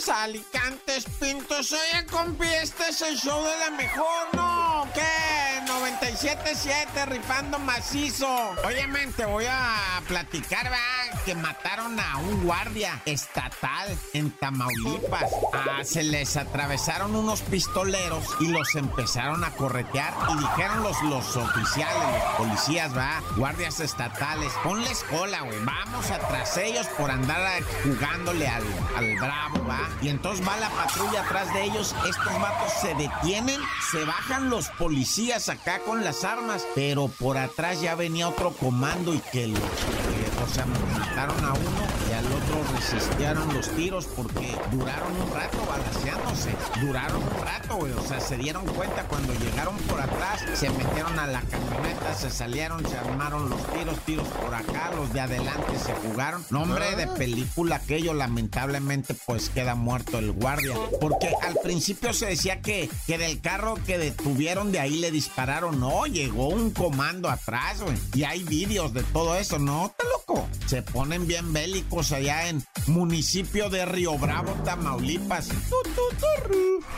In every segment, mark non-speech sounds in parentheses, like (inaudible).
Montes, Alicantes, Pintos. Oye, compi, este es el show de la mejor, ¿no? ¿Qué? 97.7, rifando macizo. Oye, men, te voy a platicar, ¿verdad? Que mataron a un guardia estatal en Tamaulipas. Ah, se les atravesaron unos pistoleros y los empezaron a corretear. Y dijeron los, los oficiales, los policías, ¿va? Guardias estatales, ponles cola, güey. Vamos atrás ellos por andar jugándole al, al bravo, ¿va? Y entonces va la patrulla atrás de ellos. Estos vatos se detienen, se bajan los policías acá con las armas, pero por atrás ya venía otro comando y que los, eh, o sea, mataron a uno y al otro resistieron los tiros porque duraron un rato balanceándose, duraron un rato, güey, o sea, se dieron cuenta cuando llegaron por atrás, se metieron a la camioneta, se salieron, se armaron los tiros, tiros por acá, los de adelante se jugaron. Nombre de película aquello, lamentablemente, pues queda muerto el guardia, porque al principio se decía que, que del carro que detuvieron de ahí le dispararon, no, llegó un comando atrás, güey, y hay vídeos de todo eso, no, te loco, se ponen bien bélicos allá en municipio de Río Bravo, Tamaulipas.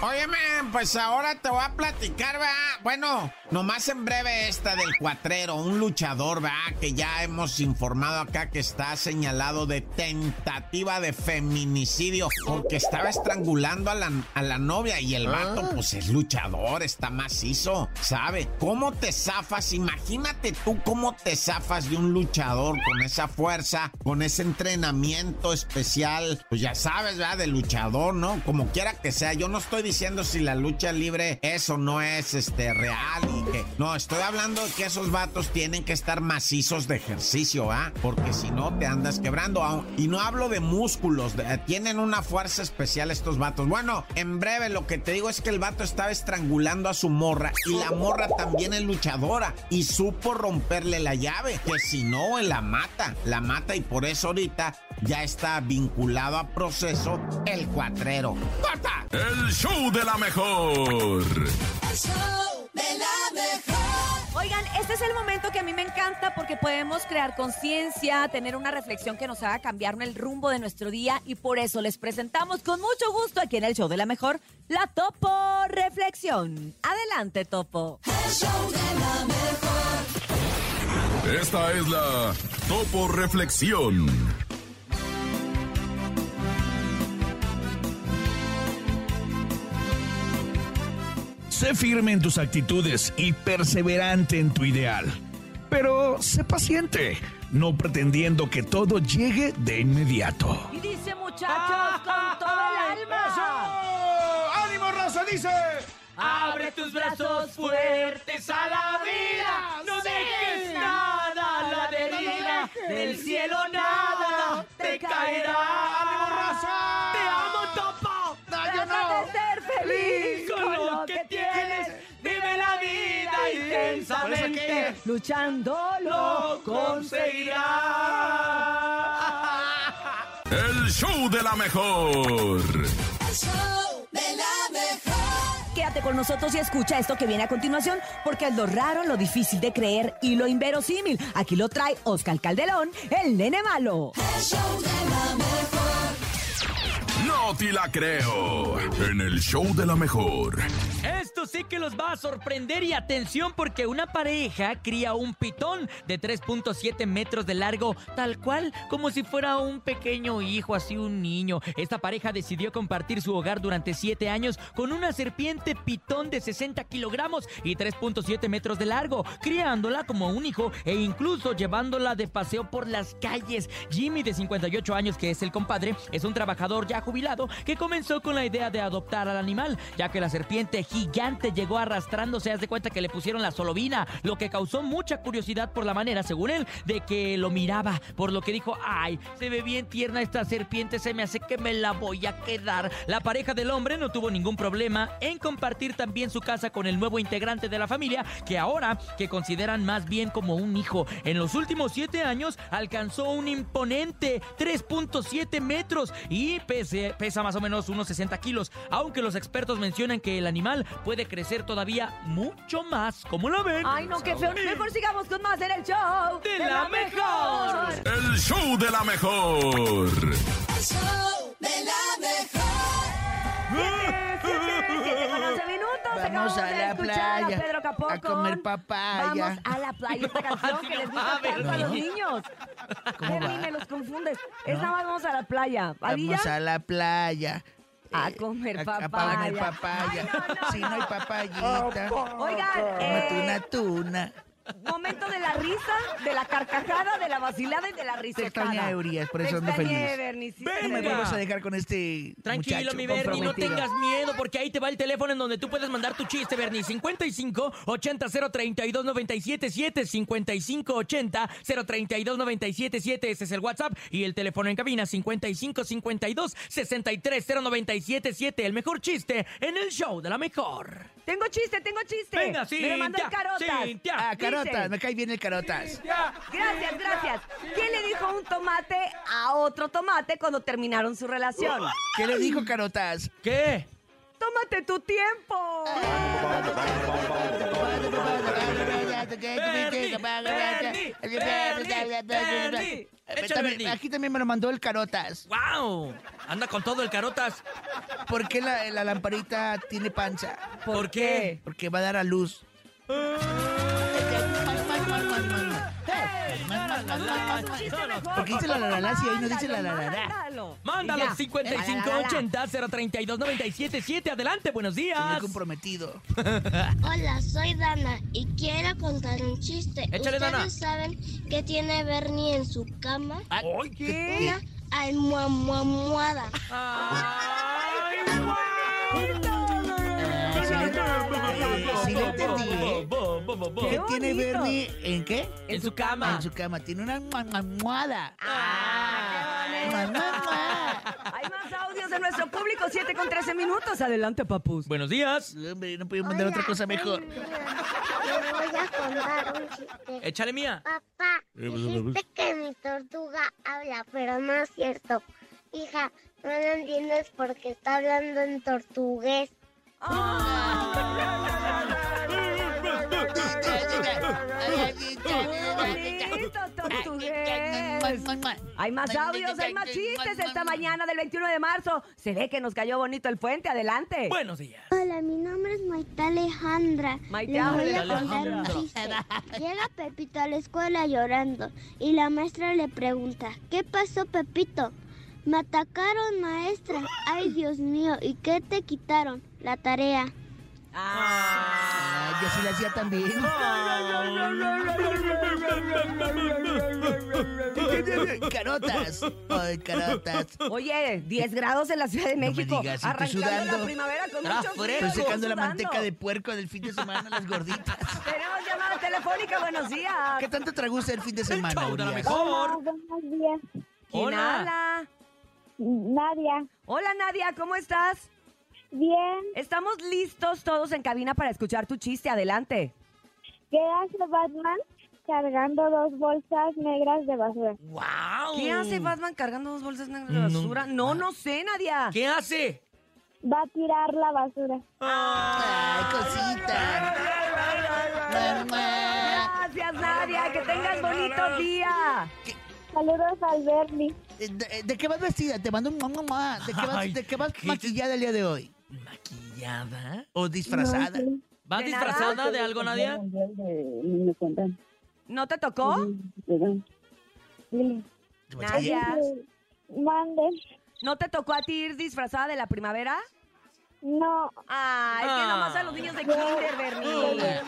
Óyeme, pues ahora te voy a platicar, ¿verdad? Bueno, nomás en breve esta del cuatrero, un luchador, ¿verdad? Que ya hemos informado acá que está señalado de tentativa de feminicidio porque estaba estrangulando a la, a la novia y el vato, pues es luchador, está macizo, ¿sabe? ¿Cómo te zafas? Imagínate tú cómo te zafas de un luchador con esa fuerza, con ese entrenamiento especial, pues ya sabes, ¿verdad? De luchador, ¿no? Como quiera que sea, yo no estoy diciendo si la lucha libre es o no es este real y que no, estoy hablando de que esos vatos tienen que estar macizos de ejercicio, ¿ah? Porque si no te andas quebrando. Y no hablo de músculos, de- tienen una fuerza especial estos vatos. Bueno, en breve lo que te digo es que el vato estaba estrangulando a su morra y la morra también es luchadora y supo romperle la llave, que si no, la mata, la mata y por eso ahorita ya está vinculado a proceso el cuatrero. ¡Corta! El show de la mejor. El show de la mejor. Oigan, este es el momento que a mí me encanta porque podemos crear conciencia, tener una reflexión que nos haga cambiar el rumbo de nuestro día y por eso les presentamos con mucho gusto aquí en el show de la mejor la Topo Reflexión. Adelante, Topo. El show de la mejor. Esta es la Topo Reflexión. Sé firme en tus actitudes y perseverante en tu ideal. Pero sé paciente, no pretendiendo que todo llegue de inmediato. Y dice muchachos con (laughs) todo el alma. ¡Ánimo, raza! Dice. Abre tus brazos fuertes a la vida. No dejes nada a la deriva. Del cielo nada te caerá. Te amo, Topo. Trata de ser feliz intensamente. Luchando Lo conseguirás. El show de la mejor. El show de la mejor. Quédate con nosotros y escucha esto que viene a continuación, porque es lo raro, lo difícil de creer y lo inverosímil. Aquí lo trae Oscar Calderón, el nene malo. El show de la mejor. No te la creo. En el show de la mejor. Esto sí que los va a sorprender y atención porque una pareja cría un pitón de 3.7 metros de largo, tal cual como si fuera un pequeño hijo, así un niño. Esta pareja decidió compartir su hogar durante 7 años con una serpiente pitón de 60 kilogramos y 3.7 metros de largo, criándola como un hijo e incluso llevándola de paseo por las calles. Jimmy, de 58 años, que es el compadre, es un trabajador ya jubilado que comenzó con la idea de adoptar al animal, ya que la serpiente gigante llegó arrastrándose, haz de cuenta que le pusieron la solovina, lo que causó mucha curiosidad por la manera, según él, de que lo miraba, por lo que dijo, ay, se ve bien tierna esta serpiente, se me hace que me la voy a quedar. La pareja del hombre no tuvo ningún problema en compartir también su casa con el nuevo integrante de la familia, que ahora que consideran más bien como un hijo. En los últimos siete años alcanzó un imponente 3.7 metros y pese- pesa más o menos unos 60 kilos, aunque los expertos mencionan que el animal puede crecer todavía mucho más. ¿Cómo la ven? Ay, no, qué feo. Mejor sigamos con más en el show De la mejor. El show de la mejor. El show de la mejor. Siete con 11 minutos. Vamos a la playa a Pedro Capocco. a comer papaya. Vamos a la playa. Esta canción que les gusta tanto a los niños. ¿Cómo Bernie, me los confundes. Es nada más vamos a la playa. Vamos a la playa. A Eh, comer papaya. A, comer papaya. Si no, hay papayita. Oigan, eh, una tuna. Momento de la risa, de la carcajada, de la vacilada y de la Te risotada. extrañé Urias, por Te eso ando feliz. Bernie, sí, No me Venga. vamos a dejar con este Tranquilo, muchacho mi Bernie, no comprometido. tengas miedo, porque ahí te va el teléfono en donde tú puedes mandar tu chiste, Bernie. 55 80 032 977 55 80 032 977 Ese es el WhatsApp. Y el teléfono en cabina 55 52 63 097 El mejor chiste en el show de la mejor. Tengo chiste, tengo chiste. Venga, Me lo mandó el Cintia, Carotas. Cintia. Ah, carotas, me cae bien el carotas. Gracias, gracias. ¿Quién le dijo un tomate a otro tomate cuando terminaron su relación? ¿Qué le dijo carotas? ¿Qué? ¡Tómate tu tiempo! Aquí también me lo mandó el carotas. ¡Wow! Anda con todo el carotas. ¿Por qué la, la lamparita tiene panza? ¿Por qué? Porque va a dar a luz. Porque dice la la la la, si ahí no dice la la la la. Mándalo. Mándalo Y ya. 5580 032 977 Adelante, buenos Estoy días. comprometido. (laughs) Hola, soy Dana y quiero contar un chiste. Échale, ¿Ustedes Dana. saben qué tiene Bernie en su cama? Ah, ¿Qué? Una almohamuada. Ay, ah, entendí, ¿eh? Bo, bo, bo, bo. ¿Qué tiene bonito. Bernie en qué? En su cama. En su cama. Tiene una almohada. Ah, qué bonito. Hay más audios de nuestro público, 7 con 13 minutos. Adelante, papus. Buenos días. Hombre, no podía mandar otra cosa mejor. Le voy a contar un chiste. Échale mía. Papá, dijiste que mi tortuga habla, pero no es cierto. Hija, no lo entiendes porque está hablando en tortugués. Hay más audios, hay más chistes esta mañana del 21 de marzo. Se ve que nos cayó bonito el puente. Adelante. Buenos días. Hola, mi nombre es Maite Alejandra. Maite Les voy a Alejandra. contar un chiste. Llega Pepito a la escuela llorando y la maestra le pregunta, ¿qué pasó Pepito? Me atacaron, maestra. Ay, Dios mío, ¿y qué te quitaron? La tarea. Ah, yo sí la hacía también. (laughs) Carotas. Ay, carotas. Oye, 10 grados en la Ciudad de me México. digas, estoy arrancando sudando. la primavera con Está mucho frío. fresco. Estoy secando la manteca de puerco del fin de semana a las gorditas. (laughs) Tenemos llamada telefónica, buenos días. ¿Qué tanto tragó usted el fin de semana, show de la Urias? mejor. buenos días. ¿Quién Hola. habla? Nadia. Hola, Nadia, ¿cómo estás? Bien. Estamos listos todos en cabina para escuchar tu chiste. Adelante. ¿Qué hace Batman cargando dos bolsas negras de basura? ¡Wow! ¿Qué hace Batman cargando dos bolsas negras de basura? No, no sé, Nadia. ¿Qué hace? Va a tirar la basura. Ay, cosita. Mamá. Gracias, Nadia. Que tengas bonito día. Saludos al Bernie. Eh, ¿De, de qué vas vestida? Te mando un mua. ¿De qué vas, Ay, de qué vas ¿qué? maquillada el día de hoy? ¿Maquillada? ¿O disfrazada? ¿Vas ¿De disfrazada de algo, Nadia? ¿No te tocó? ¿Te maquillas? Nadia. Mande. ¿No te tocó a ti ir disfrazada de la primavera? No, Ah, es que nomás a los niños de kinder, Bernie.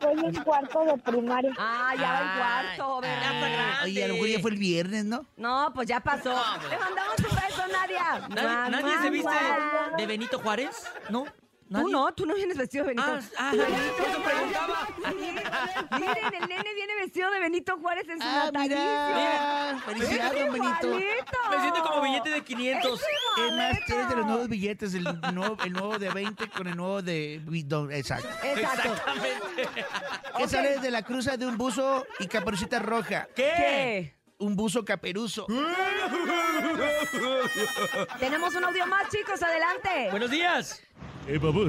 voy en cuarto de primaria. Ah, ya va en Ay, cuarto, ay. Bernie. Oye, a lo mejor ya fue el viernes, ¿no? No, pues ya pasó. Le mandamos un beso, Nadia. ¿Nadie, nadie se viste de Benito Juárez? ¿No? Tú ¿Nadie? no, tú no vienes vestido de Benito. Ah, ah, (laughs) preguntaba. Miren, el nene viene vestido de Benito Juárez en su Ah, natalicio. mira. Felicidades, don Benito. Me siento como billete de 500. Es más, eres de los nuevos billetes, el nuevo, el nuevo de 20 con el nuevo de... Exacto. Exacto. Exactamente. Que sale de la cruza de un buzo y caperucita roja. ¿Qué? ¿Qué? Un buzo caperuso. Tenemos un audio más, chicos, adelante. Buenos días. Eh, papá.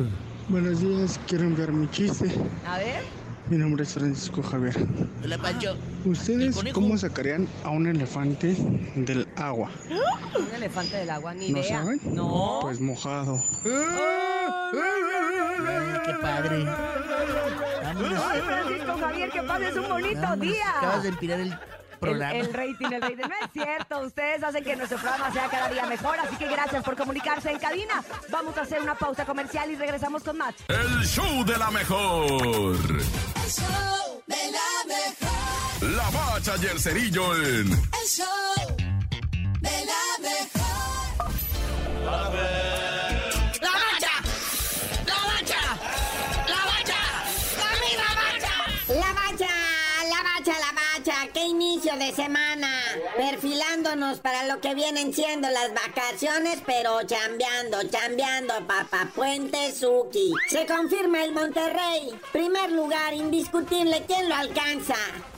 Buenos días, quiero enviar mi chiste. A ver. Mi nombre es Francisco Javier. Hola, Pancho. ¿El ¿Ustedes cómo sacarían a un elefante del agua? Un elefante del agua, ni ¿No idea. saben? No. Pues mojado. Ay, qué padre. Vámonos. Ay, Francisco Javier, que pases un bonito Vámonos. día. Acabas de empirar el El, programa. el rating, el rating. No es cierto. Ustedes hacen que nuestro programa sea cada día mejor. Así que gracias por comunicarse en cabina. Vamos a hacer una pausa comercial y regresamos con más. El show de la mejor. El show de la mejor. La bacha y el cerillo en El show de la mejor. ¡La bacha! Inicio de semana. Perfilándonos para lo que vienen siendo las vacaciones, pero chambeando, chambeando, papá Puente Suki. Se confirma el Monterrey. Primer lugar, indiscutible, ¿quién lo alcanza?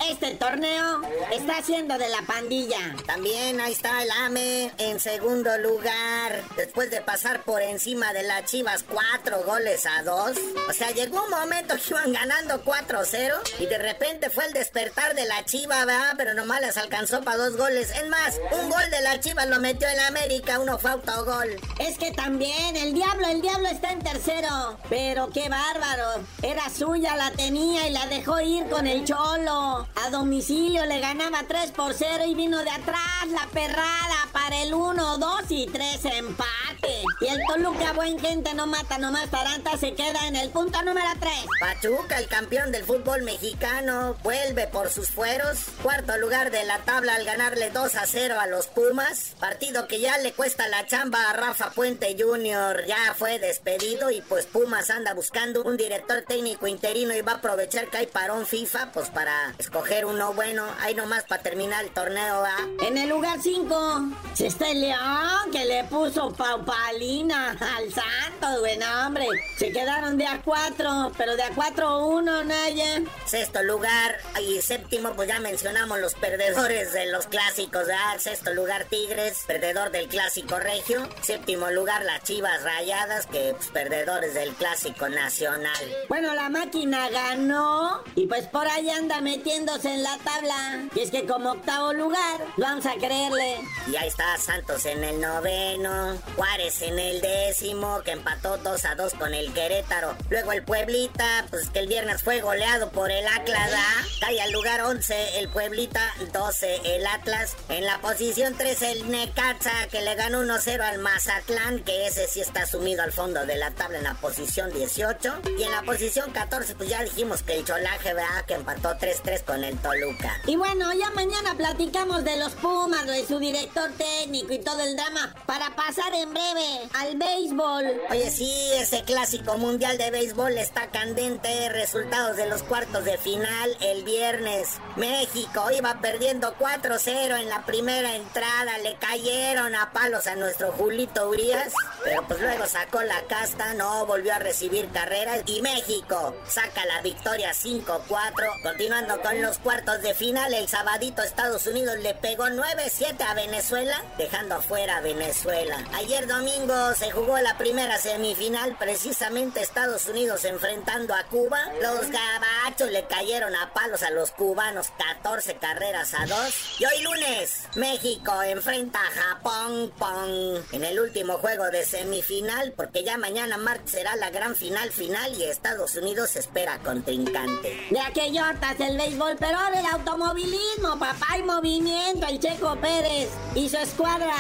Este torneo está siendo de la pandilla. También ahí está el AME en segundo lugar, después de pasar por encima de las Chivas cuatro goles a dos. O sea, llegó un momento que iban ganando 4-0 y de repente fue el despertar de la Chiva, ¿verdad? Pero nomás les alcanzó para dos goles. Es más, un gol de la Chivas lo metió en América, uno fue autogol. Es que también el diablo, el diablo está en tercero. Pero qué bárbaro. Era suya, la tenía y la dejó ir con el cholo. A domicilio le ganaba 3 por 0 y vino de atrás la perrada para el 1, 2 y 3 empate. Y el Toluca, buen gente, no mata, nomás Taranta se queda en el punto número 3. Pachuca, el campeón del fútbol mexicano, vuelve por sus fueros. Cuarto lugar de la tabla al ganarle 2 a 0 a los Pumas. Partido que ya le cuesta la chamba a Rafa Puente Jr. Ya fue despedido y pues Pumas anda buscando un director técnico interino y va a aprovechar que hay parón FIFA pues para escoger uno bueno. Ahí nomás para terminar el torneo, ¿va? En el lugar 5, si está el León que le puso paupalina al Santos, buen hombre. Se quedaron de a 4, pero de a 4-1, Naya. Sexto lugar y séptimo, pues ya mencionamos los perdedores de los clásicos, ¿verdad? Sexto lugar Tigres, perdedor del clásico regio. Séptimo lugar las Chivas Rayadas, que pues, perdedores del clásico nacional. Bueno, la máquina ganó y pues por ahí anda metiéndose en la tabla. Y es que como octavo lugar, vamos a creerle. Y ahí está Santos en el noveno, Juárez en el décimo, que empató 2 a 2 con el Querétaro. Luego el Pueblita, pues que el viernes fue goleado por el Atlas, ¿ah? Cae al lugar 11 el Pueblita, 12 el Atlas. En la posición 3 el Necaxa, que le ganó 1-0 al Mazatlán, que ese sí está sumido al fondo de la tabla en la posición 18. Y en la posición 14, pues ya dijimos que el Cholaje, ¿verdad? Que empató 3-3 con el Toluca. Y bueno, ya mañana platicamos de los Pumas, de su director técnico y todo el drama, para pasar en breve al béisbol. Oye, sí, ese clásico mundial de béisbol está candente. Resultados de los cuartos de final el viernes. México iba perdiendo 4-0 en la primera entrada. Le cayeron a palos a nuestro Julito Urias. Pero pues luego sacó la casta, no volvió a recibir carreras. Y México saca la victoria 5-4. Continuando con los cuartos de final, el sabadito Estados Unidos le pegó 9-7 a Venezuela, dejando afuera a Venezuela. Ayer domingo se jugó la primera semifinal, precisamente Estados Unidos enfrentando a Cuba. Los gabachos le cayeron a palos a los cubanos 14 carreras a 2. Y hoy lunes, México enfrenta a Japón pong, en el último juego de semifinal, porque ya mañana martes será la gran final final y Estados Unidos espera contrincante. De aquellotas el béisbol, pero ahora el automovilismo, papá, y movimiento, el Checo Pérez y su escuadra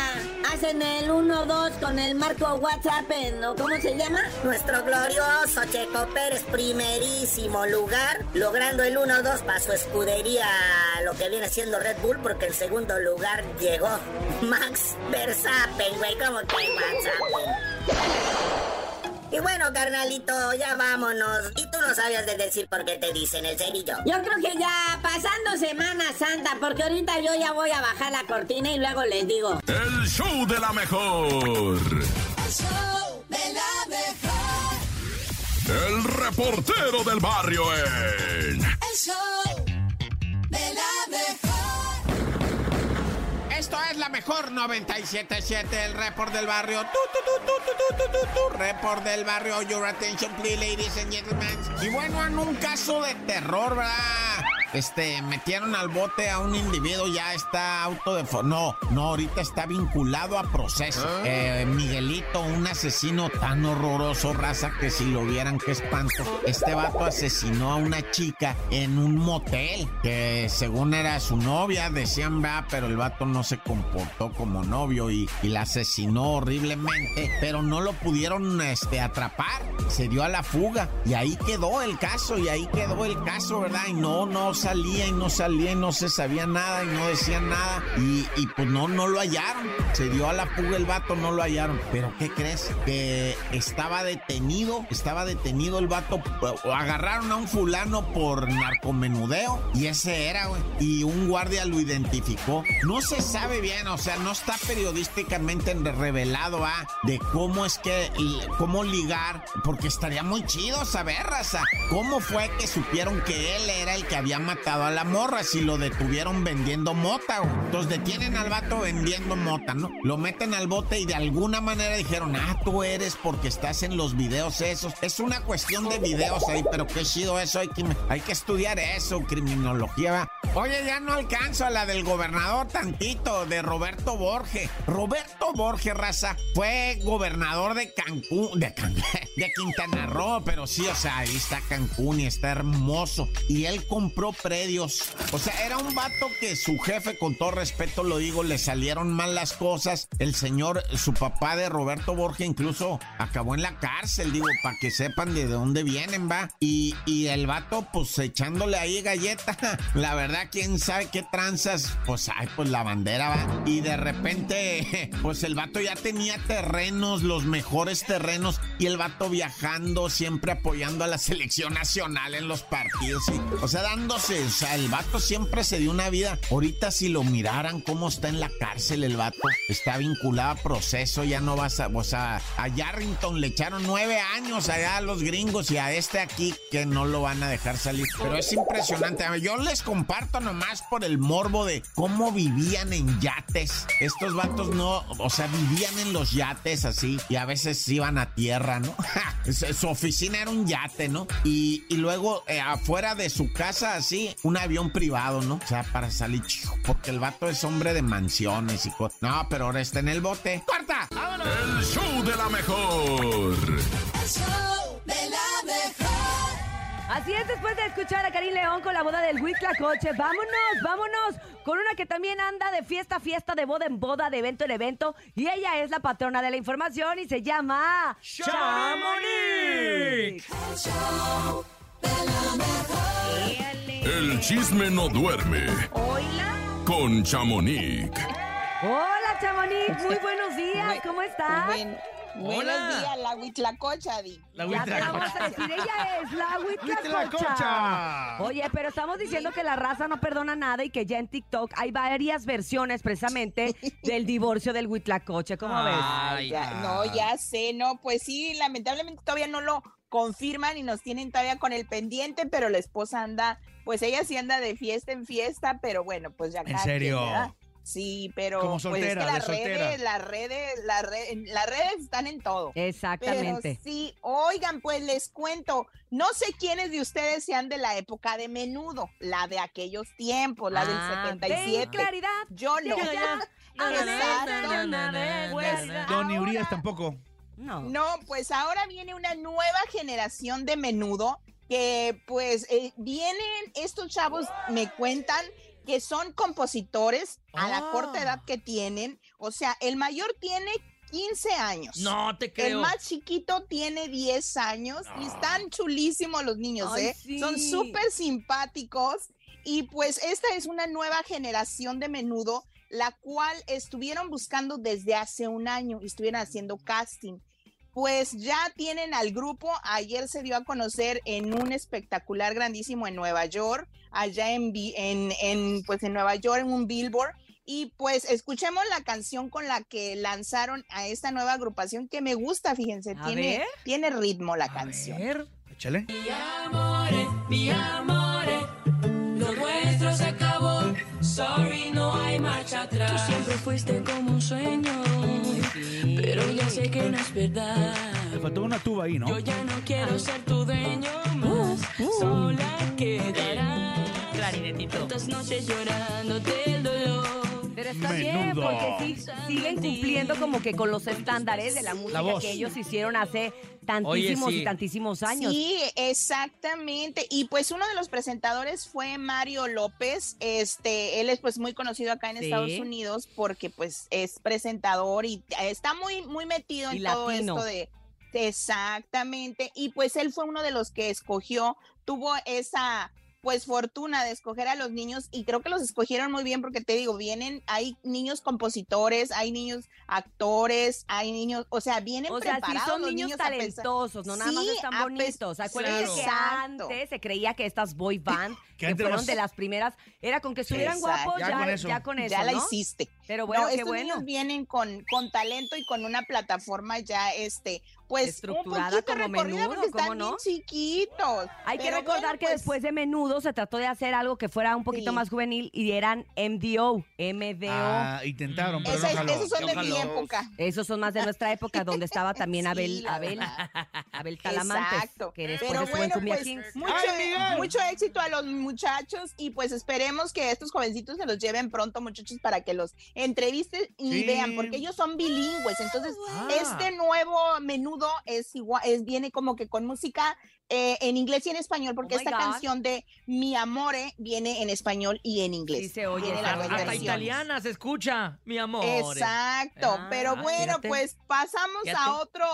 hacen el 1-2 con el marco WhatsApp, ¿no? ¿Cómo se llama? Nuestro glorioso Checo Pérez, primerísimo lugar, logrando el 1-2 para su escudería, lo que viene siendo Red Bull, porque en segundo lugar llegó Max Verstappen, güey, ¿cómo que Verstappen? Y bueno, carnalito, ya vámonos. Y tú no sabías de decir por qué te dicen el cerillo. Yo creo que ya pasando Semana Santa, porque ahorita yo ya voy a bajar la cortina y luego les digo. El show de la mejor. El show de la mejor. El reportero del barrio en. El show de la mejor. Esto es la mejor 977, el report del barrio. Tu, tu, tu, report del barrio. Your attention, please, ladies and gentlemen. Y bueno, en un caso de terror, ¿verdad? Este, metieron al bote a un individuo, ya está auto de... No, no, ahorita está vinculado a proceso. Eh, Miguelito, un asesino tan horroroso, raza, que si lo vieran, qué espanto. Este vato asesinó a una chica en un motel, que según era su novia, decían, va, pero el vato no se comportó como novio y, y la asesinó horriblemente, pero no lo pudieron este, atrapar. Se dio a la fuga y ahí quedó el caso, y ahí quedó el caso, ¿verdad? Y no, no salía y no salía y no se sabía nada y no decía nada y, pues no, no lo hallaron. Se dio a la fuga el vato, no lo hallaron. Pero ¿qué crees? Que estaba detenido, estaba detenido el vato. Agarraron a un fulano por narcomenudeo y ese era, güey. Y un guardia lo identificó. No se sabe bien, o sea, no está periodísticamente revelado, ¿ah? De cómo es que, cómo ligar, porque estaría muy chido saber, raza, cómo fue que supieron que él era el que había matado a la morra, si lo detuvieron vendiendo mota, güey. Entonces detienen al vato vendiendo mota, ¿no? Lo meten al bote y de alguna manera dijeron, ah, tú eres porque estás en los videos esos. Es una cuestión de videos ahí, pero qué chido eso, hay que, hay que estudiar eso, criminología. Oye, ya no alcanzo a la del gobernador tantito, de Roberto Borge. Roberto Borge, raza, fue gobernador de Cancún, de, Can- (laughs) de Quintana Roo, pero sí, o sea, ahí está Cancún y está hermoso. Y él compró predios. O sea, era un vato que su jefe, con todo respeto lo digo, le salieron mal las cosas. El señor, su papá de Roberto Borge, incluso acabó en la cárcel, digo, para que sepan de dónde vienen, va. Y, y el vato, pues echándole ahí galleta. (laughs) La verdad, quién sabe qué tranzas. Pues, ay, pues la bandera va. Y de repente, (laughs) pues el vato ya tenía terrenos, los mejores terrenos. Y el vato viajando, siempre apoyando a la (laughs) selección nacional en los partidos. o sea, dándose, o sea, el vato siempre se dio una vida. Ahorita si lo miraran cómo está en la cárcel el vato, está vinculado a proceso, ya no vas a, o sea, a Yarrington le echaron nueve años allá a los gringos y a este aquí que no lo van a dejar salir. Pero es impresionante. Yo les comparto nomás por el morbo de cómo vivían en yates. Estos vatos no, o sea, vivían en los yates así y a veces iban a tierra, ¿no? (laughs) Su- Su oficina era un yate, ¿no? Y, y luego eh, afuera de su casa así, un avión privado, ¿no? O sea, para salir, chico, porque el vato es hombre de mansiones y cosas. No, pero ahora está en el bote. ¡Corta! El show de la mejor. El show de la mejor. Así es, después de escuchar a Karim León con la boda del Huitlacoche, vámonos, vámonos con una que también anda de fiesta a fiesta, de boda en boda, de evento en evento, y ella es la patrona de la información y se llama... ¡Chamonix! El show de la mejor. El chisme no duerme Hola. con Chamonix. Hola, Chamonix, muy buenos días, (laughs) ¿cómo estás? Buen- buenos días, la huitlacocha, Di. La Ya te vamos a decir, ella es la Huitlacocha. Huitlacocha. Oye, pero estamos diciendo que la raza no perdona nada y que ya en TikTok hay varias versiones precisamente (laughs) del divorcio del Huitlacoche. ¿Cómo ves? Ay, Ya- no, ya sé, no, pues sí, lamentablemente todavía no lo confirman y nos tienen todavía con el pendiente, pero la esposa anda, pues ella sí anda de fiesta en fiesta, pero bueno, pues ya ¿En cada serio? Sí, pero Como pues es que soltera, de las soltera. redes, las redes, las redes, las redes están en todo. Exactamente. Pero sí, oigan, pues les cuento, no sé quiénes de ustedes sean de la época de menudo, la de aquellos tiempos, la Ah, del ten 77. claridad. Yo no. Ya, ya. Exacto. Don Urias tampoco. No. No, pues ahora viene una nueva generación de menudo que pues eh, vienen estos chavos, me cuentan que son compositores a la Ah. corta edad que tienen. O sea, el mayor tiene 15 años. No te El creo. más chiquito tiene 10 años y están chulísimos los niños, Ay, ¿eh? sí. Son súper simpáticos y pues esta es una nueva generación de menudo, la cual estuvieron buscando desde hace un año y estuvieron haciendo casting. Pues ya tienen al grupo. Ayer se dio a conocer en un espectacular grandísimo en Nueva York, allá en, en, en, pues en Nueva York, en un billboard. Y pues escuchemos la canción con la que lanzaron a esta nueva agrupación que me gusta, fíjense, A tiene, ver. tiene ritmo la canción. Échale. Mi amore, lo nuestro se acabó. Sorry, no marcha atrás. Tú siempre fuiste como un sueño, pero ya sé que no es verdad. Le faltó una tuba ahí, ¿no? Yo ya no quiero ser tu dueño más. Sola quedarás. Clarinetito. Tantas noches llorando del dolor. Pero está bien, Menudo. porque sí, siguen cumpliendo como que con los estándares de la música voz. que ellos hicieron hace tantísimos sí. y tantísimos años. Sí, exactamente. Y pues uno de los presentadores fue Mario López. Este, él es pues muy conocido acá en Sí. Estados Unidos porque pues es presentador y está muy muy metido Y en todo esto de exactamente. Y pues él fue uno de los que escogió, tuvo esa pues fortuna de escoger a los niños y creo que los escogieron muy bien porque te digo, vienen, hay niños compositores, hay niños actores, hay niños, o sea, vienen O sea, sí preparados son los niños talentosos, no nada más Sí, están bonitos. Acuérdense que Exacto. antes se creía que estas boy (laughs) band, Que que fueron los- de las primeras, era con que estuvieran guapos, Ya ya, con eso. ya con eso, ya la ¿no? hiciste. Pero bueno, no, qué estos bueno. niños vienen con, con talento y con una plataforma ya, este, pues, Estructurada como Menudo, porque ¿cómo están no? bien chiquitos. Hay que recordar bueno, que pues, después de Menudo se trató de hacer algo que fuera un poquito Sí. más juvenil y eran MDO, MDO. Ah, intentaron, pero esa- no jaló. esos son de mi época. Esos son más de nuestra época, donde estaba también (laughs) Sí, Abel, la Abel. Abel Talamantes, Exacto. que después Pero en bueno, pues, Kings. mucho, mucho éxito a los muchachos y pues esperemos que estos jovencitos se los lleven pronto, muchachos, para que los entrevisten y Sí. vean, porque ellos son bilingües. Entonces, Ah. este nuevo menudo es igual, es, viene como que con música eh, en inglés y en español, porque Oh esta God. canción de Mi Amore viene en español y en inglés. Sí se oye. Hasta italiana se escucha, mi amor. Exacto, Ah, pero bueno, fíjate. pues pasamos Fíjate. a otro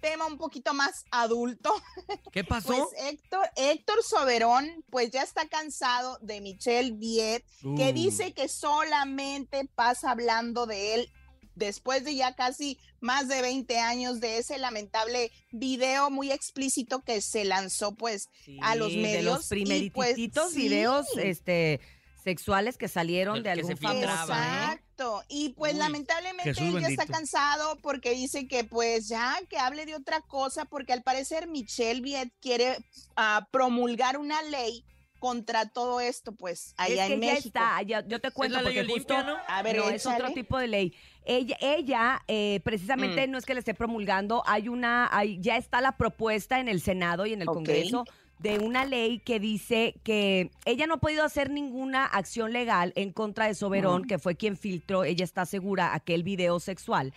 tema un poquito más adulto. (laughs) ¿Qué pasó? Pues Héctor, Héctor Soberón, pues ya está cansado de Michelle Viet, que Uh. dice que solamente pasa hablando de él después de ya casi más de 20 años de ese lamentable video muy explícito que se lanzó pues a los medios. De los pues, sí. videos este, sexuales que salieron de se algún famoso. Exacto. Y pues Uy, lamentablemente Jesús él ya está cansado porque dice que pues ya que hable de otra cosa porque al parecer Michelle Viet quiere ah, promulgar una ley contra todo esto pues allá es que en ya México. está, ya- yo te cuento la ley porque justo Olimpia, ¿no? A ver, no, es otro tipo de ley. Ella, ella eh, precisamente Mm. no es que le esté promulgando, hay una, hay, ya está la propuesta en el Senado y en el. Congreso de una ley que dice que ella no ha podido hacer ninguna acción legal en contra de Soberón, Mm. que fue quien filtró, ella está segura, aquel video sexual.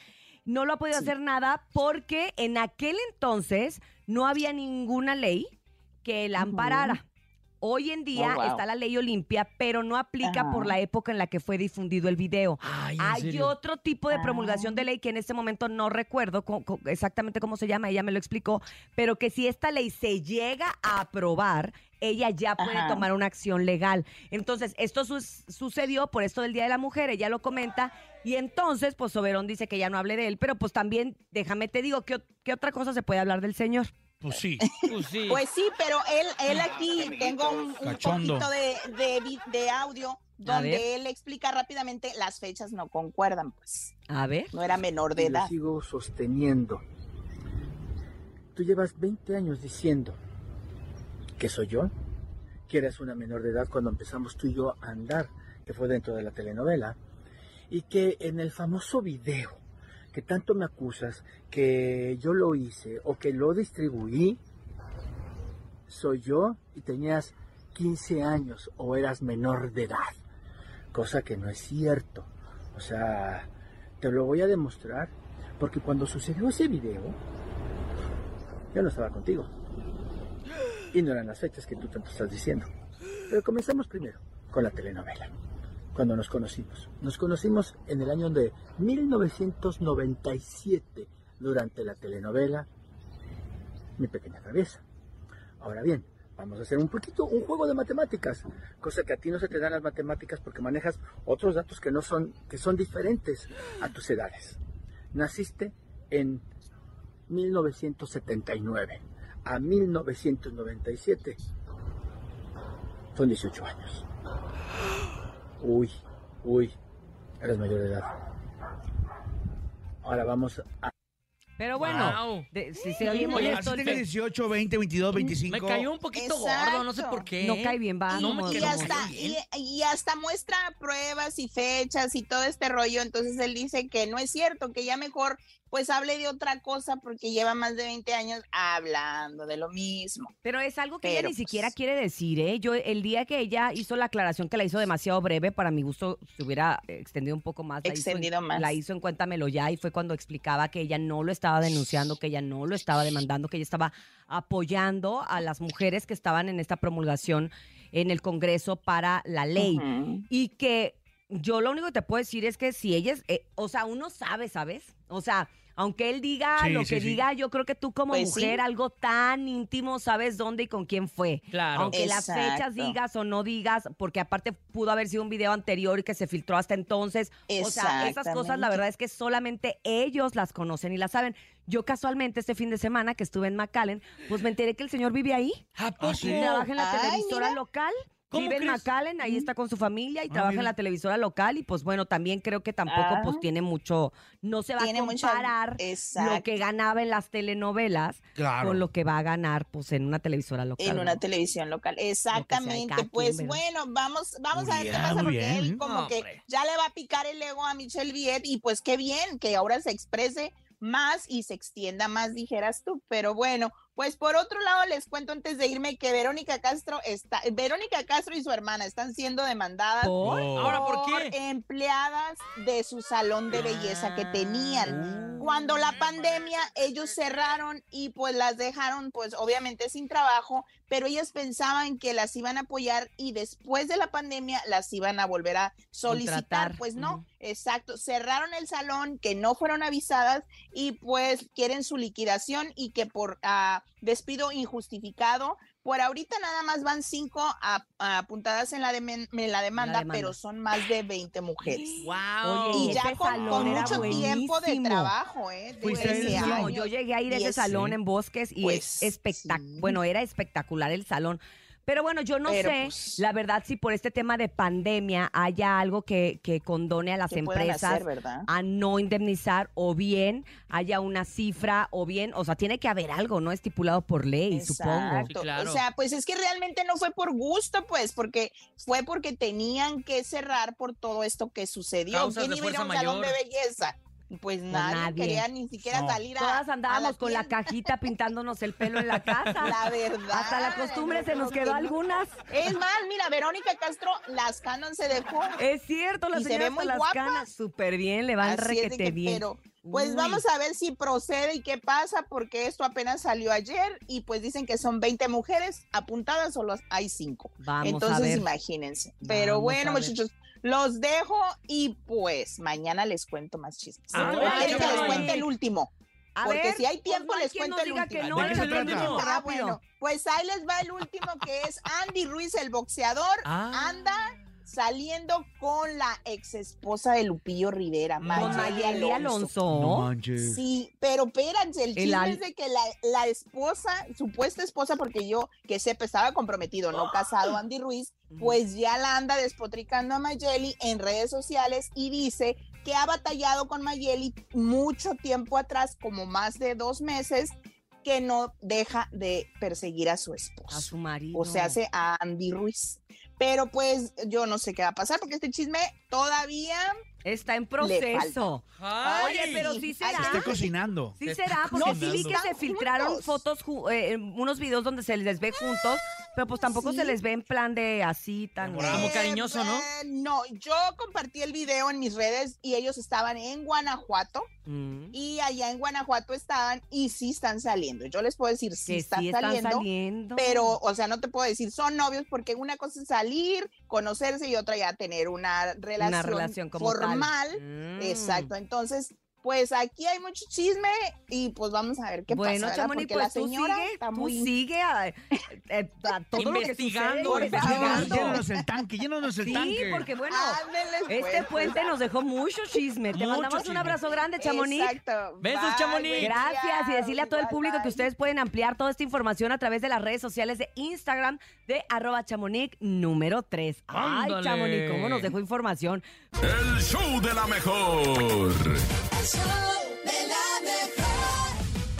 No lo ha podido hacer nada porque en aquel entonces no había ninguna ley que la amparara. Hoy en día Oh, wow. está la ley Olimpia, pero no aplica por la época en la que fue difundido el video. Ay, ¿en Hay serio? otro tipo de promulgación Ah. de ley que en este momento no recuerdo exactamente cómo se llama, ella me lo explicó, pero que si esta ley se llega a aprobar, ella ya puede Ajá. tomar una acción legal. Entonces, esto su- sucedió por esto del Día de la Mujer, ella lo comenta, y entonces, pues Soberón dice que ya no hable de él, pero pues también, déjame te digo, ¿qué, qué otra cosa se puede hablar del señor? Pues sí. Pues sí. Pues sí, pero él, él aquí tengo un, poquito de, de, audio donde él explica rápidamente las fechas no concuerdan, pues. A ver. No era menor de y lo edad. sigo sosteniendo. Tú llevas 20 años diciendo que soy yo, que eres una menor de edad cuando empezamos tú y yo a andar, que fue dentro de la telenovela, y que en el famoso video que tanto me acusas que yo lo hice o que lo distribuí, soy yo y tenías 15 años o eras menor de edad, cosa que no es cierto. O sea, te lo voy a demostrar porque cuando sucedió ese video, yo no estaba contigo. Y no eran las fechas que tú tanto estás diciendo. Pero comenzamos primero con la telenovela, cuando nos conocimos. Nos conocimos en el año de 1997, durante la telenovela Mi Pequeña Traviesa. Ahora bien, vamos a hacer un poquito un juego de matemáticas, cosa que a ti no se te dan las matemáticas porque manejas otros datos que no son que son diferentes a tus edades. Naciste en 1979 a 1997 son 18 años. Uy, uy, eres mayor de edad. Ahora vamos a... Pero bueno, Wow. de- si se oye Oye, molesto, así fe- 18, 20, 22, 25. Me cayó un poquito gordo, no sé por qué. no cae bien, va. Y, No me y quedó hasta, muy bien. y, y hasta muestra pruebas y fechas y todo este rollo. Entonces él dice que no es cierto, que ya mejor pues hable de otra cosa porque lleva más de 20 años hablando de lo mismo. Pero es algo que ella Pero, ni siquiera pues- quiere decir, ¿eh? Yo, el día que ella hizo la aclaración, que la hizo demasiado breve, para mi gusto se hubiera extendido un poco más. La hizo en- Extendido más. La hizo en Cuéntamelo Ya y fue cuando explicaba que ella no lo estaba denunciando, que ella no lo estaba demandando, que ella estaba apoyando a las mujeres que estaban en esta promulgación en el Congreso para la ley. Y que yo lo único que te puedo decir es que si ella es, eh, o sea, uno sabe, ¿sabes? O sea, aunque él diga Sí, lo sí, que sí. diga, yo creo que tú como Pues sí. mujer, algo tan íntimo, sabes dónde y con quién fue. Claro. Aunque las fechas digas o no digas, porque aparte pudo haber sido un video anterior y que se filtró hasta entonces. O sea, esas cosas la verdad es que solamente ellos las conocen y las saben. Yo casualmente este fin de semana que estuve en McAllen, pues me enteré que el señor vive ahí. ¿A poco? sí? Y trabaja en la Ay, televisora mira. local. ¿Cómo Vive en? McAllen, ahí está con su familia y Ah, trabaja en la televisora local y pues bueno, también creo que tampoco Ah. pues tiene mucho, no se va Tiene a mucha- comparar lo que ganaba en las telenovelas Claro. con lo que va a ganar pues en una televisora local. En una ¿no? televisión local. Exactamente. Pues ¿verdad? bueno, vamos, vamos a ver qué pasa porque bien. él como No, que hombre. ya le va a picar el ego a Michelle Viet y pues qué bien que ahora se exprese más y se extienda más, dijeras tú. Pero bueno, pues por otro lado les cuento antes de irme que Verónica Castro está, Verónica Castro y su hermana están siendo demandadas ¿Por? ¿Ahora por qué? empleadas de su salón de belleza que tenían. Cuando la pandemia, ellos cerraron y pues las dejaron pues obviamente sin trabajo, pero ellas pensaban que las iban a apoyar y después de la pandemia las iban a volver a solicitar. Contratar. Pues no, exacto, cerraron el salón, que no fueron avisadas y pues quieren su liquidación y que por ah, despido injustificado, por ahorita nada más van cinco a- apuntadas en la, demen- en la demanda, demanda. pero son más de 20 mujeres. Wow. (gasps) Oye, Y ya con, mucho tiempo de trabajo, ¿eh? De 13 ese años. yo llegué a ir a ese salón Sí. en Bosques y Pues, es espectacular. sí. Bueno, era espectacular el salón. Pero bueno, yo no Pero, sé, pues, la verdad, si por este tema de pandemia haya algo que, que condone a las ¿Qué puedan empresas hacer, verdad? a no indemnizar o bien haya una cifra o bien, o sea, tiene que haber algo, ¿no? Estipulado por ley, supongo. Exacto. Sí, claro. O sea, pues es que realmente no fue por gusto, pues, porque fue porque tenían que cerrar por todo esto que sucedió. Causas ¿Quién iba a ir a un salón de belleza? Pues nadie, nadie. quería ni siquiera No. salir a. Todas a andábamos con la cajita pintándonos el pelo en la (laughs) casa. La verdad. Hasta la costumbre se nos quedó algunas. Es más, mira, Verónica Castro, las Canon se dejó. Es cierto, la Y se ve muy las guapa. canas súper bien, le van Así requete que, bien. Pero, pues Uy. vamos a ver si procede y qué pasa, porque esto apenas salió ayer y pues dicen que son 20 mujeres apuntadas, solo hay 5. Vamos a Entonces, ver. imagínense. Pero Vamos bueno, a muchachos, los dejo y pues mañana les cuento más chistes. Ah, ¿O bueno, quieren que les cuente el último? A Porque ver, si hay pues tiempo, no hay les cuento el último. que no, ¿De qué se el trata? último, Ah, bueno, pues ahí les va el último que es Andy Ruiz, el boxeador, Ah. anda saliendo con la ex esposa de Lupillo Rivera, Con Mayeli Alonso. Alonso. No manches. Sí, pero espérense, el El chisme al- es de que la, la esposa, supuesta esposa, porque yo que sepa estaba comprometido, no casado, Andy Ruiz, pues ya la anda despotricando a Mayeli en redes sociales y dice que ha batallado con Mayeli mucho tiempo atrás, como más de dos meses, que no deja de perseguir a su esposo. A su marido. O sea, hace a Andy Ruiz. Pero pues yo no sé qué va a pasar porque este chisme todavía Está en proceso. Ay. Oye, pero sí Ay, será. Estoy cocinando. Sí será, está porque sí vi cocinando. que se filtraron juntos. fotos, eh, unos videos donde se les ve juntos, pero pues tampoco Sí. se les ve en plan de así tan... Como cariñoso, ¿no? eh, no, yo compartí el video en mis redes y ellos estaban en Guanajuato Mm. y allá en Guanajuato estaban y sí están saliendo. Yo les puedo decir sí están, sí están saliendo, saliendo. pero, o sea, no te puedo decir son novios porque una cosa es salir, conocerse y otra ya tener una relación, Una relación como tal. formal. Mm. Exacto, entonces pues aquí hay mucho chisme y pues vamos a ver qué bueno, pasa. Chamonix, Porque la pues tú señora sigue, está tú sigue a, eh, a todo lo que Investigando, sucede, investigando. Llénanos el tanque, llénanos el Sí, tanque. porque bueno, Ándeles, este pues, puente nos dejó mucho chisme. Te Mucho mandamos un abrazo grande, Chamonix. Exacto. Besos, Chamonix. Gracias y decirle a todo el público que ustedes pueden ampliar toda esta información a través de las redes sociales de Instagram de arroba chamonix número 3. Ay, Ándale. Chamonix, cómo nos dejó información. El show de la mejor.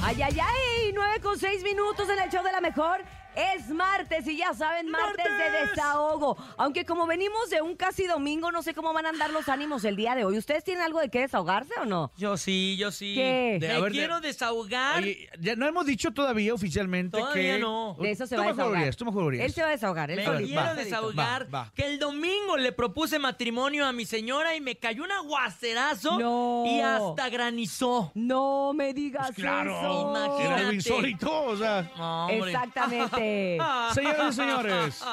Ay, ay, ay, 9 con 6 minutos en el show de la mejor. Es martes y ya saben, martes, de desahogo. Aunque como venimos de un casi domingo, no sé cómo van a andar los ánimos el día de hoy. ¿Ustedes tienen algo de qué desahogarse o no? Yo sí, yo sí. ¿Qué? Me De- a ver, de- quiero desahogar. Oye, ya no hemos dicho todavía oficialmente Todavía que... no. De eso se tú va a me desahogar. jurarías, tú me jurarías. Él se va a desahogar. Él Me solito. quiero va, desahogar va, va. que el domingo le propuse matrimonio a mi señora y me cayó un aguacerazo No. y hasta granizó. No me digas Pues claro, eso. Imagínate. Era algo insólito, o sea... No, hombre. Exactamente. (laughs) Señoras y señores,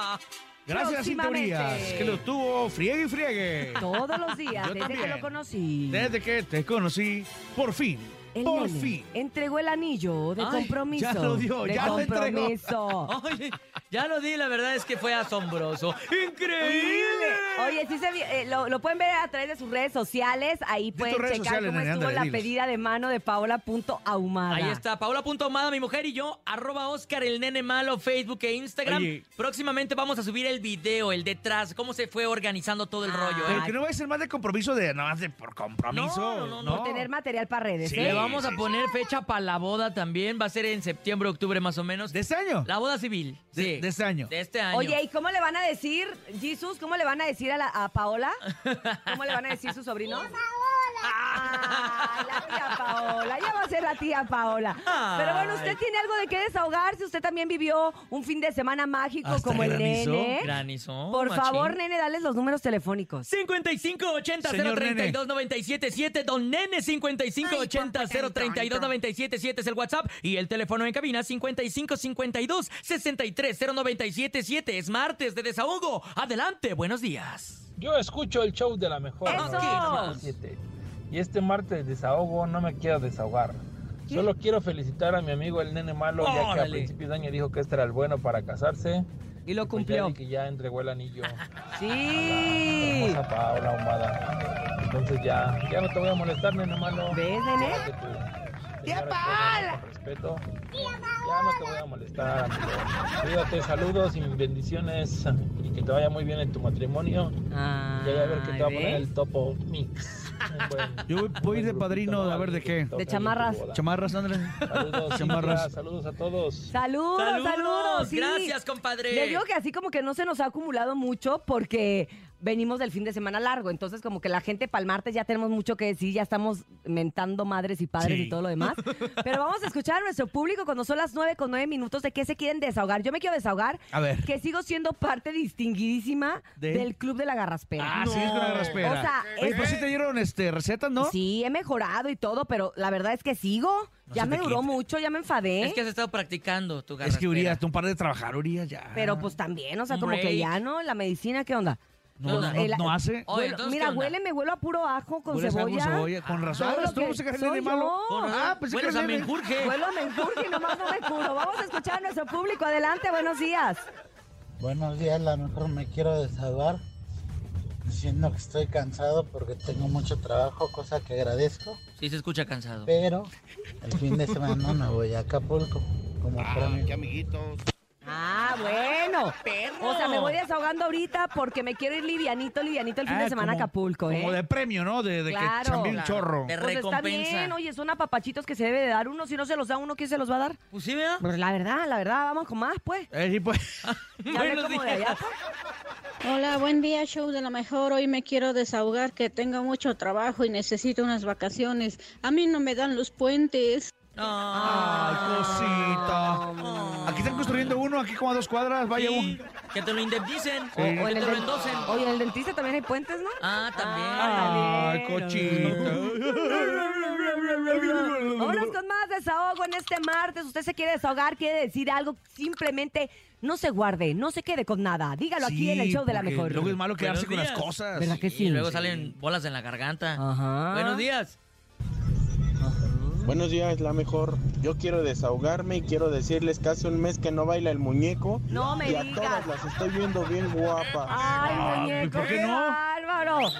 gracias a Próximamente. Cinturías, que lo tuvo friegue y friegue. Todos los días, Yo desde que lo conocí. Desde que te conocí, por fin, El por nene fin. entregó el anillo de Ay, compromiso. ya lo dio, de ya lo entregó. compromiso. (laughs) Oye, ya lo di, la verdad es que fue asombroso. ¡Increíble! Oye, sí se vi- eh, lo, lo pueden ver a través de sus redes sociales. Ahí tus pueden redes checar sociales, cómo nene, estuvo ándale, la dilos. pedida de mano de Paola.ahumada. Ahí está, Paula.ahumada, mi mujer y yo, arroba Oscar el nene malo, Facebook e Instagram. Oye. Próximamente vamos a subir el video, el detrás, cómo se fue organizando todo el rollo. Pero ¿eh? que no va a ser más de compromiso de nada más de por compromiso. No, no, no, Por tener material para redes. Sí. ¿eh? Le vamos a poner fecha para la boda también. Va a ser en septiembre, octubre más o menos. ¿De este año? La boda civil. De- sí. de este año. De este año. Oye, ¿y cómo le van a decir, Jesús, cómo le van a decir a, la, a Paola? ¿Cómo le van a decir su sobrino? (laughs) Ay, la tía Paola, ya va a ser la tía Paola. Pero bueno, usted tiene algo de qué desahogarse. Usted también vivió un fin de semana mágico Hasta como el granizó. nene. Granizó. Por machín. favor, nene, dales los números telefónicos. 5580 Señor Nene. 032 977 Don Nene 5580 032 977 es el WhatsApp y el teléfono en cabina 5552 63 0977 es martes de desahogo. Adelante, buenos días. Yo escucho el show de la mejor. ¡Eso! 97. Y este martes de desahogo no me quiero desahogar. Solo quiero felicitar a mi amigo el nene malo, ya que a principios de año dijo que este era el bueno para casarse. Y lo Pues ya cumplió. que ya entregó el anillo. (laughs) Sí. Hermosa Paola Ahumada. Entonces ya, ya no te voy a molestar, nene malo. ¿Ves, nene? Señora te con respeto. Ya no te voy a molestar, amigo. Cuídate, saludos y bendiciones. Y que te vaya muy bien en tu matrimonio. Ah, Ya, ya a ver qué te va a poner el topo mix. Yo voy, voy a ir de padrino a ver de qué. De chamarras. Chamarras, Andrés. Saludos, Chamarras. Saludos a todos. Saludos, saludos. Saludos, sí. gracias, compadre. Le digo que así como que no se nos ha acumulado mucho porque venimos del fin de semana largo. Entonces, como que la gente para el martes ya tenemos mucho que decir, ya estamos mentando madres y padres Sí. y todo lo demás. (laughs) Pero vamos a escuchar a nuestro público cuando son las 9 con 9 minutos de qué se quieren desahogar. Yo me quiero desahogar A ver. que sigo siendo parte distinguidísima ¿De? del Club de la Garraspera. Ah, sí, es con la raspera. O sea, Oye, es- pues sí te dieron este, recetas, ¿no? Sí, he mejorado y todo, pero la verdad es que sigo. No ya me duró quita. mucho, ya me enfadé. Es que has estado practicando tu Es que garraspera. Urias, tú un par de trabajar, Urias, ya. Pero pues también, o sea, como que ya, ¿no? La medicina, ¿qué onda? No, Pues, no, no, el- no hace. Oye, entonces, mira, huele, me huelo a puro ajo con Hueles a cebolla. con cebolla. Con razón. Lo tú que no se nene malo. Ah, que Hueles a menjurje. Huelo a menjurje y nomás no me curo. Vamos a escuchar a nuestro público. Adelante, buenos días. Buenos días, la mejor me quiero desahogar diciendo que estoy cansado porque tengo mucho trabajo, cosa que agradezco, Sí, se escucha cansado. pero el fin de semana me voy a Acapulco como premio. qué amiguitos. Ah, bueno. (laughs) O sea, me voy desahogando ahorita porque me quiero ir livianito, livianito el fin Ah, de semana a Acapulco, ¿eh? Como de premio, ¿no? De, de Claro. que chambeé un Claro. chorro. De Pues está recompensa. bien, oye, son apapachitos que se debe de dar uno. Si no se los da uno, ¿quién se los va a dar? Pues sí, ¿verdad? Pues la verdad, la verdad, vamos con más, pues. Eh, sí, pues. (laughs) Ya (laughs) hablé Buenos como de días. allá. Hola, buen día, show de la mejor. Hoy me quiero desahogar que tengo mucho trabajo y necesito unas vacaciones. A mí no me dan los puentes. Ay, cosita. Aquí están construyendo uno, aquí como a dos cuadras. Vaya Sí, un. que te lo indemnicen. Sí. O que te lo del- endosen. Oye, en el dentista también hay puentes, ¿no? Ah, también. Ay, también. cochita. Vámonos con más desahogo en este martes. Usted se quiere desahogar, quiere decir algo, simplemente no se guarde, no se quede con nada. Dígalo aquí en el show de la porque mejor. Luego es malo quedarse Buenos con las días. cosas. ¿Verdad que sí? Y luego salen bolas en la garganta. Ajá. Buenos días. Buenos días, la mejor. Yo quiero desahogarme y quiero decirles que hace un mes que no baila el muñeco. No me y a digas. todas las estoy viendo bien guapas. Ay, muñeco, ¿por qué no? bárbaro. ¿Te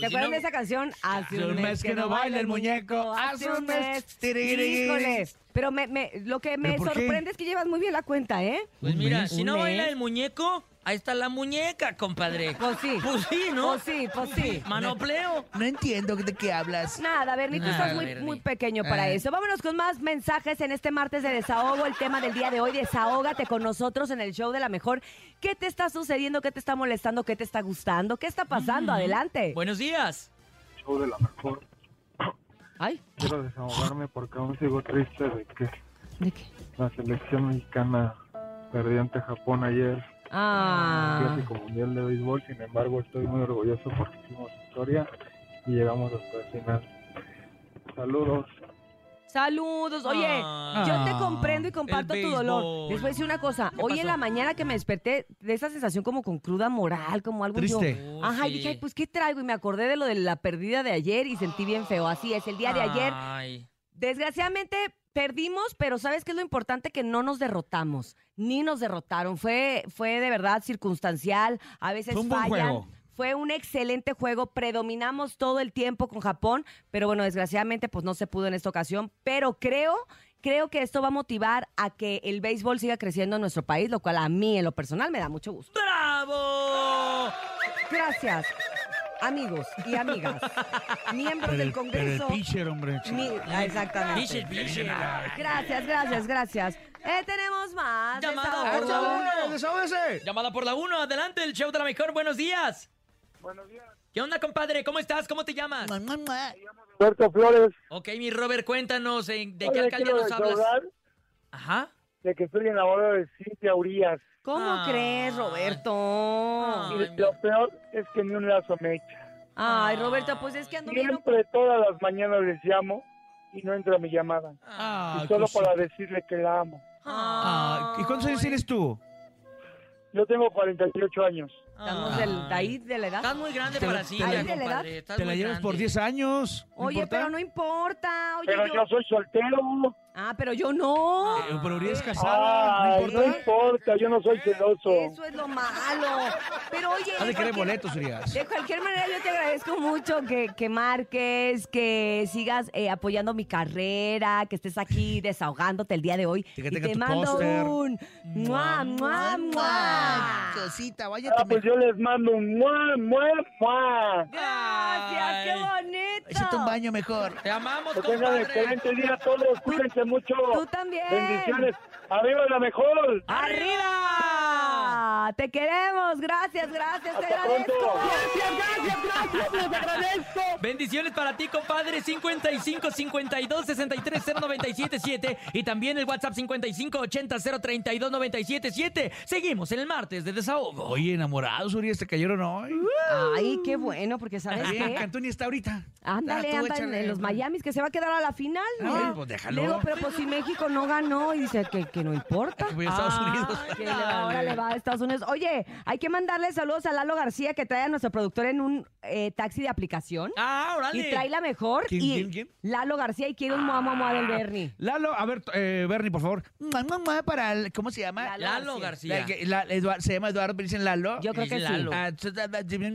si acuerdan no- de esa canción? Hace un mes que no baila el muñeco, Hace un mes. Híjole. Pero me, me- lo que me ¿Pero por qué? sorprende es que llevas muy bien la cuenta, ¿eh? Pues Un mira, mes. si Un no mes. baila el muñeco, ahí está la muñeca, compadre. Pues sí. Pues sí, ¿no? Pues sí, pues sí. Manopleo. No entiendo de qué hablas. Nada, Bernie, tú Nada, estás muy, Bernie. muy pequeño para Ah. eso. Vámonos con más mensajes en este martes de desahogo. El tema del día de hoy, desahógate con nosotros en el show de la mejor. ¿Qué te está sucediendo? ¿Qué te está molestando? ¿Qué te está gustando? ¿Qué está pasando? Adelante. Buenos días. Show de la mejor. Ay, Quiero desahogarme porque aún sigo triste de que ¿de qué? la selección mexicana perdió ante Japón ayer. Ah. Clásico Mundial de Béisbol. Sin embargo, estoy muy orgulloso porque hicimos historia y llegamos hasta el final. Saludos. Saludos. Oye, Ah. yo te comprendo y comparto tu dolor. Les voy a decir una cosa. ¿Qué Hoy pasó? en la mañana que me desperté de esa sensación como con cruda moral, como algo yo- Triste. Oh, Ajá, y dije, ay, pues ¿qué traigo? Y me acordé de lo de la perdida de ayer y sentí bien feo. Así es, el día de ayer Ay. Desgraciadamente perdimos, pero ¿sabes qué es lo importante? Que no nos derrotamos, ni nos derrotaron. Fue, fue de verdad circunstancial, a veces Fue un buen fallan. juego. Fue un excelente juego, predominamos todo el tiempo con Japón, pero bueno, desgraciadamente pues no se pudo en esta ocasión, pero creo, creo que esto va a motivar a que el béisbol siga creciendo en nuestro país, lo cual a mí en lo personal me da mucho gusto. ¡Bravo! Gracias, amigos y amigas, (laughs) miembros Pero del el, pero el Congreso. pitcher, hombre. Mi- ah, exactamente. Pitcher, pitcher. Gracias, gracias, gracias. Eh, tenemos más. Llamada por la uno. ¡Desahógese! Llamada por la 1, adelante, el show de la mejor. Buenos días. Buenos días. ¿Qué onda, compadre? ¿Cómo estás? ¿Cómo te llamas? Mua, mua. Roberto Flores. Ok, mi Robert, cuéntanos, ¿en- ¿de qué Oye, alcaldía nos hablas? Ajá. De que estoy enamorado de Cintia Urias. ¿Cómo Ah. crees, Roberto? Ay, Y lo peor es que ni un lazo me echa. Ay, Roberto, pues es que ando bien. Siempre, todas las mañanas les llamo y no entra mi llamada. Ah, y solo cosita. para decirle que la amo. Ah, ¿Y cuántos años tienes tú? Yo tengo 48 años. Estamos del, de ahí de la edad. Estás muy grande Te la- para. Estás Te la llevas por grande. 10 años. ¿no Oye, importa? pero no importa. Oye, Pero yo... yo soy soltero. Ah, pero yo no. Eh, pero Urias es casada, Ay, ¿no no importa? yo no soy celoso. Eso es lo malo. Pero oye, Has de cualquier- boletos, Urias. De cualquier manera, yo te agradezco mucho que, que marques, que sigas eh, apoyando mi carrera, que estés aquí desahogándote el día de hoy. Que y te tu mando póster. un mua, mua, mua. Cosita, váyate. Ah, pues yo les mando un mua, mua, mua. Gracias, qué bonito. Échate un baño mejor. Te amamos, Que tengan compadre. excelente día todos. Cuídense mucho. Tú también. Bendiciones. Arriba la mejor. ¡Arriba! Te queremos. Gracias, gracias. te Hasta agradezco. pronto. Gracias, gracias, gracias. Les agradezco. Bendiciones para ti, compadre. 55 52 63 097 y también el WhatsApp 55 80 032 977. Seguimos en el martes de desahogo. Oye, enamorados, Urias, te cayeron hoy. Ay, qué bueno, porque ¿sabes Bien, qué? Cantoni está ahorita. Ándale, Ah, tú anda en, los Miamis, que se va a quedar a la final. Ay, ¿no? pues déjalo. Le digo, pero pues si México no ganó, y dice que, que no importa. Que (laughs) voy a Estados Unidos. Que le va- ahora le va a Estados Unidos. Oye, hay que mandarle saludos a Lalo García, que trae a nuestro productor en un eh, taxi de aplicación. Ah, órale. Y trae la mejor. ¿Quién, y quién, quién? Lalo García y quiere un mua, mua, mua del Bernie. Lalo, a ver, eh, Bernie, por favor. Mua, mua, mua, para el- ¿Cómo se llama? Lalo Lalo García. La que- la- Eduard- se llama Eduardo, pero dicen Lalo. Yo creo Dice que sí. Lalo. Ah,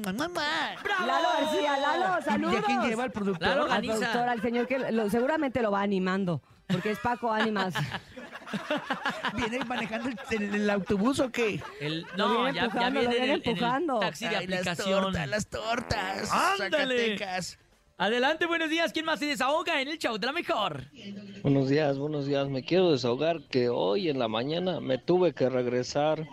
mua, mua, mua. Lalo García, Lalo, ¿Y saludos. a quién lleva el productor? Lalo Al productor, al señor que lo- seguramente lo va animando. Porque es Paco Ánimas. (laughs) (laughs) ¿Viene manejando el, el- el autobús o qué? El- Lo no, viene ya, ya empujando, viene lo en el, en el empujando. taxi de Ay, las aplicación. tortas, las tortas. Ándale. Zacatecas. Adelante, buenos días. ¿Quién más se desahoga en el show de la mejor? Buenos días, buenos días. Me quiero desahogar que hoy en la mañana me tuve que regresar.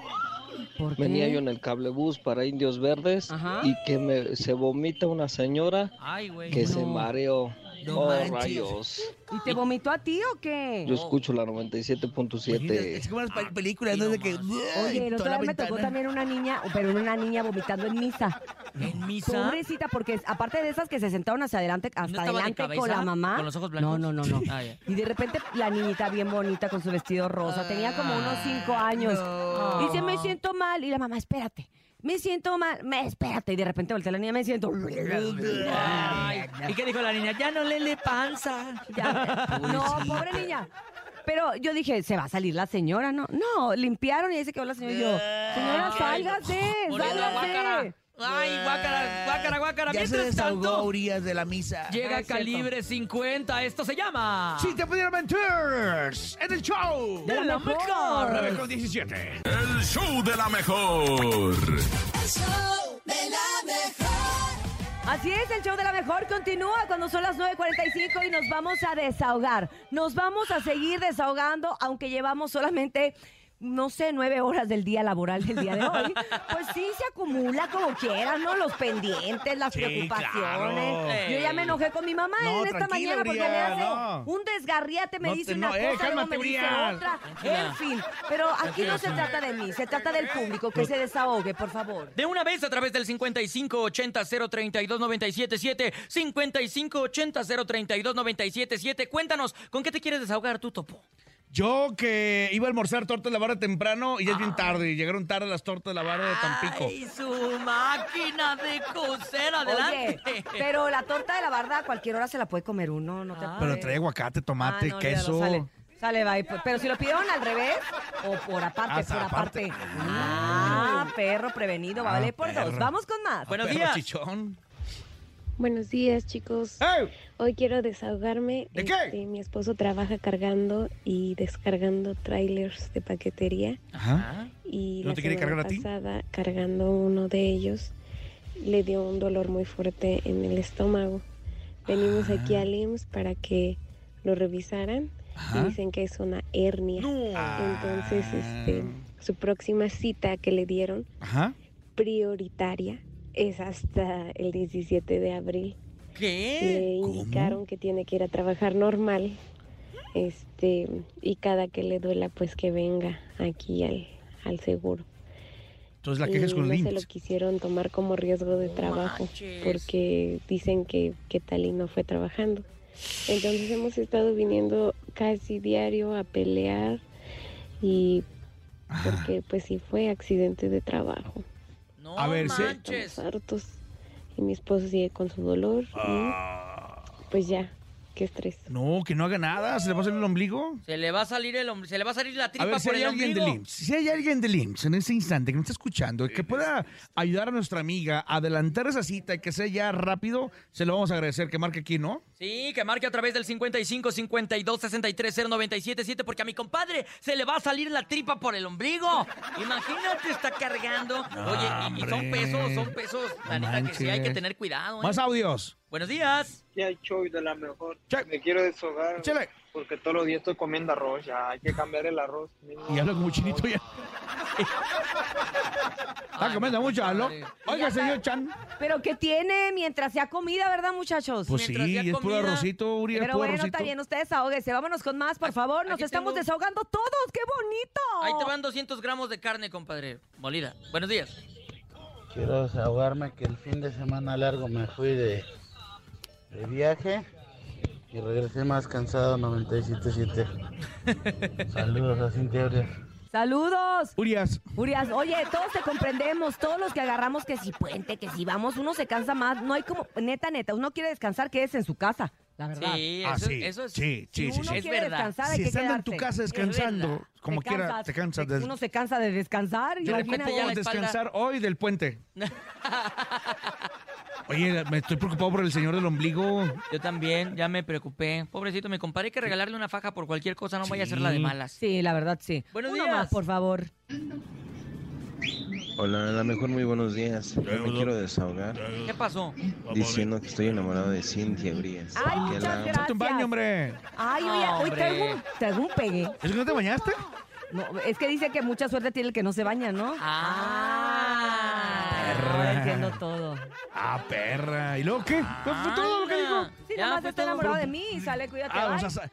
¿Por qué? Venía yo en el cablebús para Indios Verdes Ajá. y que me, se vomita una señora Ay, que se mareó. No oh, manches. rayos. ¿Y te vomitó a ti o qué? Yo escucho la Imagínate, 97.7. Es como las pe- películas, ¿no? De que. Oye, el otro día me tocó también una niña, pero una niña vomitando en misa. ¿En misa? Pobrecita, porque aparte de esas que se sentaron hacia adelante, hasta adelante con la mamá. ¿Con los ojos blancos? No, no, no, no. Ah. Y de repente la niñita bien bonita con su vestido rosa, tenía como unos cinco años. no. Y dice, me siento mal. Y la mamá, espérate. Me siento mal. Me, espérate, y de repente voltea la niña, me siento. Ay, ¿Y qué dijo la niña? Ya no le le panza. Ya. No, pobre niña. Pero yo dije, se va a salir la señora, ¿no? No, limpiaron y ahí se quedó la señora y yo, señora, sálgase, sálgase. Ay, guácara, guácara, guácara. Ya se Mientras desahogó tanto, Urias de la misa. llega Ah. Calibre 50. Esto se llama... Si te pudiera mentir, en el show. De la mejor. 9 con 17. El show de la mejor. Así es, el show de la mejor continúa cuando son las 9.45 y nos vamos a desahogar. Nos vamos a seguir desahogando, aunque llevamos solamente, no sé, nueve horas del día laboral del día de hoy. Pues sí, se acumula como quieras, ¿no? Los pendientes, las Sí, preocupaciones. claro. Yo ya me enojé con mi mamá No, en esta mañana porque Urias, me hace no. un desgarriate, me No dice te- una no, eh, cosa, luego cálmate, me dice otra. En fin, pero aquí no se trata de mí, se trata del público, que se desahogue, por favor. De una vez a través del 5580-032-977, 5580-032-977. Cuéntanos, ¿con qué te quieres desahogar tú, Topo? Yo que iba a almorzar tortas de la barra temprano y ya es bien tarde. y Llegaron tarde las tortas de la barra de Tampico. ¡Ay, su máquina de coser! ¡Adelante! Oye, pero la torta de la barda a cualquier hora se la puede comer uno, no te Ah. Pero trae aguacate, tomate, Ah, no, queso. Sale, sale, bye. Pero si lo pidieron al revés o por aparte, Hasta por aparte. aparte. Ah, perro prevenido, Ah, vale por dos. Vamos con más. Buenos días. chichón. Buenos días, chicos. Hoy quiero desahogarme. ¿De qué? Este, mi esposo trabaja cargando y descargando trailers de paquetería Ajá. y ¿No la te quiere cargar a ti? pasada cargando uno de ellos le dio un dolor muy fuerte en el estómago. Venimos aquí Ah. al IMSS para que lo revisaran y dicen que es una hernia. Entonces, este, su próxima cita que le dieron Ajá. prioritaria es hasta el 17 de abril. ¿Qué? Le indicaron que tiene que ir a trabajar normal. Este, y cada que le duela, pues que venga aquí al, al seguro. Entonces la queja es Y con no el se lo quisieron tomar como riesgo de trabajo manches. porque dicen que, que Tali no fue trabajando. Entonces hemos estado viniendo casi diario a pelear y porque pues sí fue accidente de trabajo. No A ver, sí. manches. Hartos y mi esposo sigue con su dolor Ah. y pues ya, qué estrés. No, que no haga nada. ¿Se le va a salir el ombligo? Se le va a salir el hom- se le va a salir la A tripa ver, si por hay el alguien ombligo. IMSS, si hay alguien del IMSS en ese instante que nos está escuchando y que pueda ayudar a nuestra amiga a adelantar esa cita y que sea ya rápido, se lo vamos a agradecer. Que marque aquí, ¿no? Sí, que marque a través del 55 52 63 0977 porque a mi compadre se le va a salir la tripa por el ombligo. Imagínate, está cargando. Oye, y, y son hombre. pesos, son pesos. La neta que sí hay que manches. tener cuidado. ¿eh? Más audios. Buenos días. Ya el show de la mejor. Che. Me quiero deshogar. Échale. Porque todos los días estoy comiendo arroz. Ya hay que cambiar el arroz. Y habla como chinito ya. Está comiendo mucho, madre. Oiga, señor Chan. Pero que tiene mientras sea comida, ¿verdad, muchachos? Pues sí, es puro arrocito, Uri, es Pero puro bueno, arrocito. está bien, ustedes ahóguense. Vámonos con más, por favor. Nos aquí estamos tengo- desahogando todos. ¡Qué bonito! Ahí te van 200 gramos de carne, compadre. Molida. Buenos días. Quiero desahogarme que el fin de semana largo me fui de, de viaje y regresé más cansado 97.7. (laughs) Saludos a Cintia Urias. ¡Saludos! Urias. Urias, oye, todos te comprendemos, todos los que agarramos que si puente, que si vamos, uno se cansa más, no hay como, neta, neta, uno quiere descansar, quédese en su casa, la verdad. Sí, Ah, sí. eso es. Sí, sí, Si sí, uno sí. Es quiere verdad. descansar, Si estando en tu casa descansando, como Te quiera, cansas, te cansas de... Uno se cansa de descansar, De repente ya descansar hoy del puente. (laughs) Oye, me estoy preocupado por el señor del ombligo. Yo también, ya me preocupé. Pobrecito, mi compadre, hay que regalarle una faja por cualquier cosa, no vaya a ser la de malas. Sí, la verdad, sí. Buenos Uno días. más, por favor. Hola, a lo mejor muy buenos días. Yo me quiero desahogar ¿Qué pasó? diciendo que estoy enamorado de Cintia Urias. Ay, que muchas la amo. gracias. Hazte un baño, hombre. Ay, oye, hoy hombre. traigo un, traigo un pegue. ¿Es que no te bañaste? No, es que dice que mucha suerte tiene el que no se baña, ¿no? Ah. Ahora entiendo todo. Ah, perra. ¿Y luego qué? ¿Fue fue todo lo que dijo? Sí, nada más está enamorado de mí y sale, cuídate. Ah, o bye. sea,